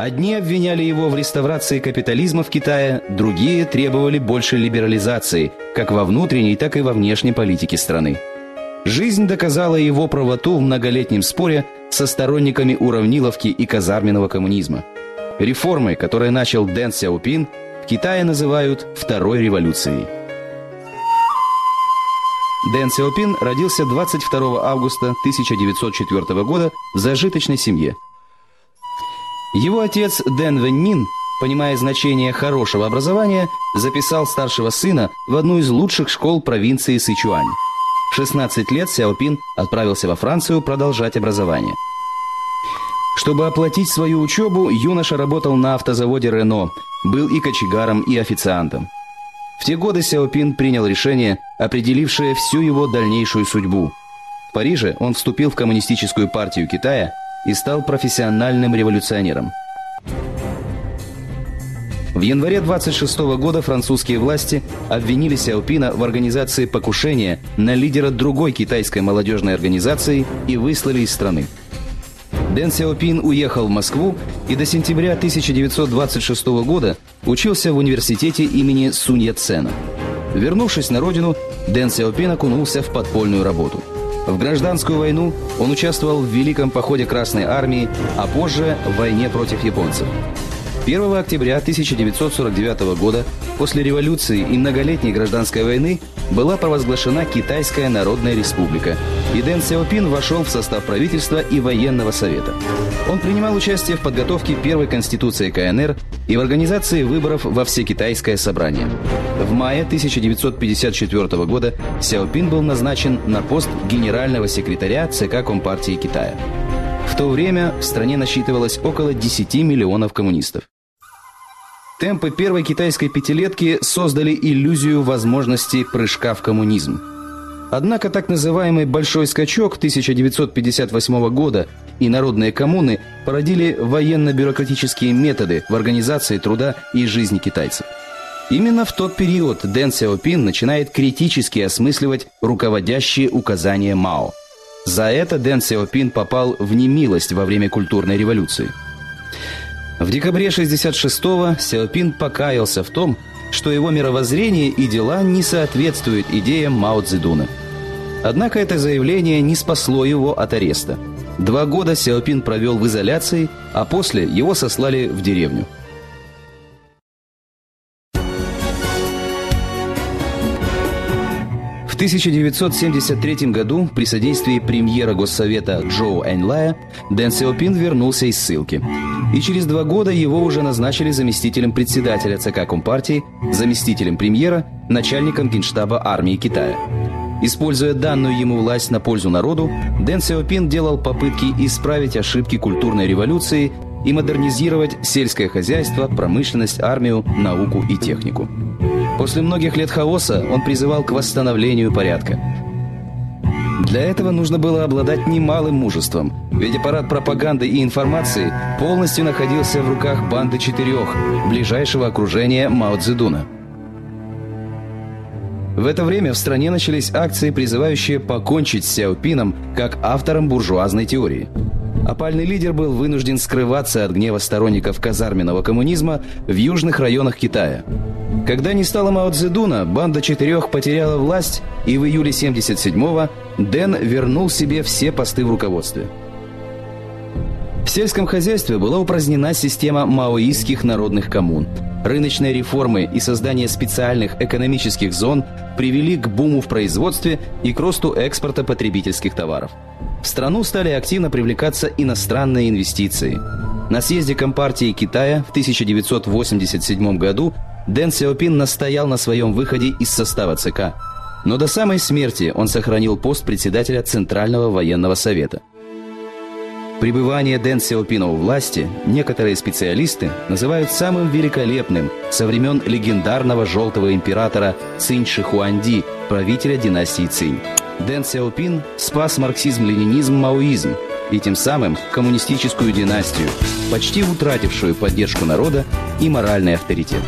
Одни обвиняли его в реставрации капитализма в Китае, другие требовали большей либерализации, как во внутренней, так и во внешней политике страны. Жизнь доказала его правоту в многолетнем споре со сторонниками уравниловки и казарменного коммунизма. Реформы, которые начал Дэн Сяопин, в Китае называют «второй революцией». Дэн Сяопин родился 22 августа 1904 года в зажиточной семье – его отец Дэн Вэньмин, понимая значение хорошего образования, записал старшего сына в одну из лучших школ провинции Сычуань. В 16 лет Сяопин отправился во Францию продолжать образование. Чтобы оплатить свою учебу, юноша работал на автозаводе «Рено», был и кочегаром, и официантом. В те годы Сяопин принял решение, определившее всю его дальнейшую судьбу. В Париже он вступил в Коммунистическую партию Китая – и стал профессиональным революционером. В январе 26 года французские власти обвинили Сяопина в организации покушения на лидера другой китайской молодежной организации и выслали из страны. Дэн Сяопин уехал в Москву и до сентября 1926 года учился в университете имени Сунь Яцена. Вернувшись на родину, Дэн Сяопин окунулся в подпольную работу – в гражданскую войну он участвовал в Великом походе Красной Армии, а позже в войне против японцев. 1 октября 1949 года, после революции и многолетней гражданской войны, была провозглашена Китайская Народная Республика, и Дэн Сяопин вошел в состав правительства и военного совета. Он принимал участие в подготовке первой конституции КНР и в организации выборов во Всекитайское собрание. В мае 1954 года Сяопин был назначен на пост генерального секретаря ЦК Компартии Китая. В то время в стране насчитывалось около 10 миллионов коммунистов. Темпы первой китайской пятилетки создали иллюзию возможности прыжка в коммунизм. Однако так называемый «большой скачок» 1958 года и народные коммуны породили военно-бюрократические методы в организации труда и жизни китайцев. Именно в тот период Дэн Сяопин начинает критически осмысливать руководящие указания Мао. За это Дэн Сяопин попал в немилость во время культурной революции – в декабре 66-го Сяопин покаялся в том, что его мировоззрение и дела не соответствуют идеям Мао Цзэдуна. Однако это заявление не спасло его от ареста. Два года Сяопин провел в изоляции, а после его сослали в деревню – 1973 году при содействии премьера Госсовета Джоу Эньлая Дэн Сяопин вернулся из ссылки. И через два года его уже назначили заместителем председателя ЦК Компартии, заместителем премьера, начальником генштаба армии Китая. Используя данную ему власть на пользу народу, Дэн Сяопин делал попытки исправить ошибки культурной революции и модернизировать сельское хозяйство, промышленность, армию, науку и технику. После многих лет хаоса он призывал к восстановлению порядка. Для этого нужно было обладать немалым мужеством, ведь аппарат пропаганды и информации полностью находился в руках банды четырех, ближайшего окружения Мао Цзэдуна. В это время в стране начались акции, призывающие покончить с Сяопином как автором буржуазной теории – Опальный лидер был вынужден скрываться от гнева сторонников казарменного коммунизма в южных районах Китая. Когда не стало Мао Цзэдуна, банда четырех потеряла власть, и в июле 77-го Дэн вернул себе все посты в руководстве. В сельском хозяйстве была упразднена система маоистских народных коммун. Рыночные реформы и создание специальных экономических зон привели к буму в производстве и к росту экспорта потребительских товаров. В страну стали активно привлекаться иностранные инвестиции. На съезде Компартии Китая в 1987 году Дэн Сяопин настоял на своем выходе из состава ЦК. Но до самой смерти он сохранил пост председателя Центрального военного совета. Пребывание Дэн Сяопина у власти некоторые специалисты называют самым великолепным со времен легендарного желтого императора Цинь Шихуанди, правителя династии Цинь. Дэн Сяопин спас марксизм-ленинизм-маоизм и тем самым коммунистическую династию, почти утратившую поддержку народа и моральный авторитет.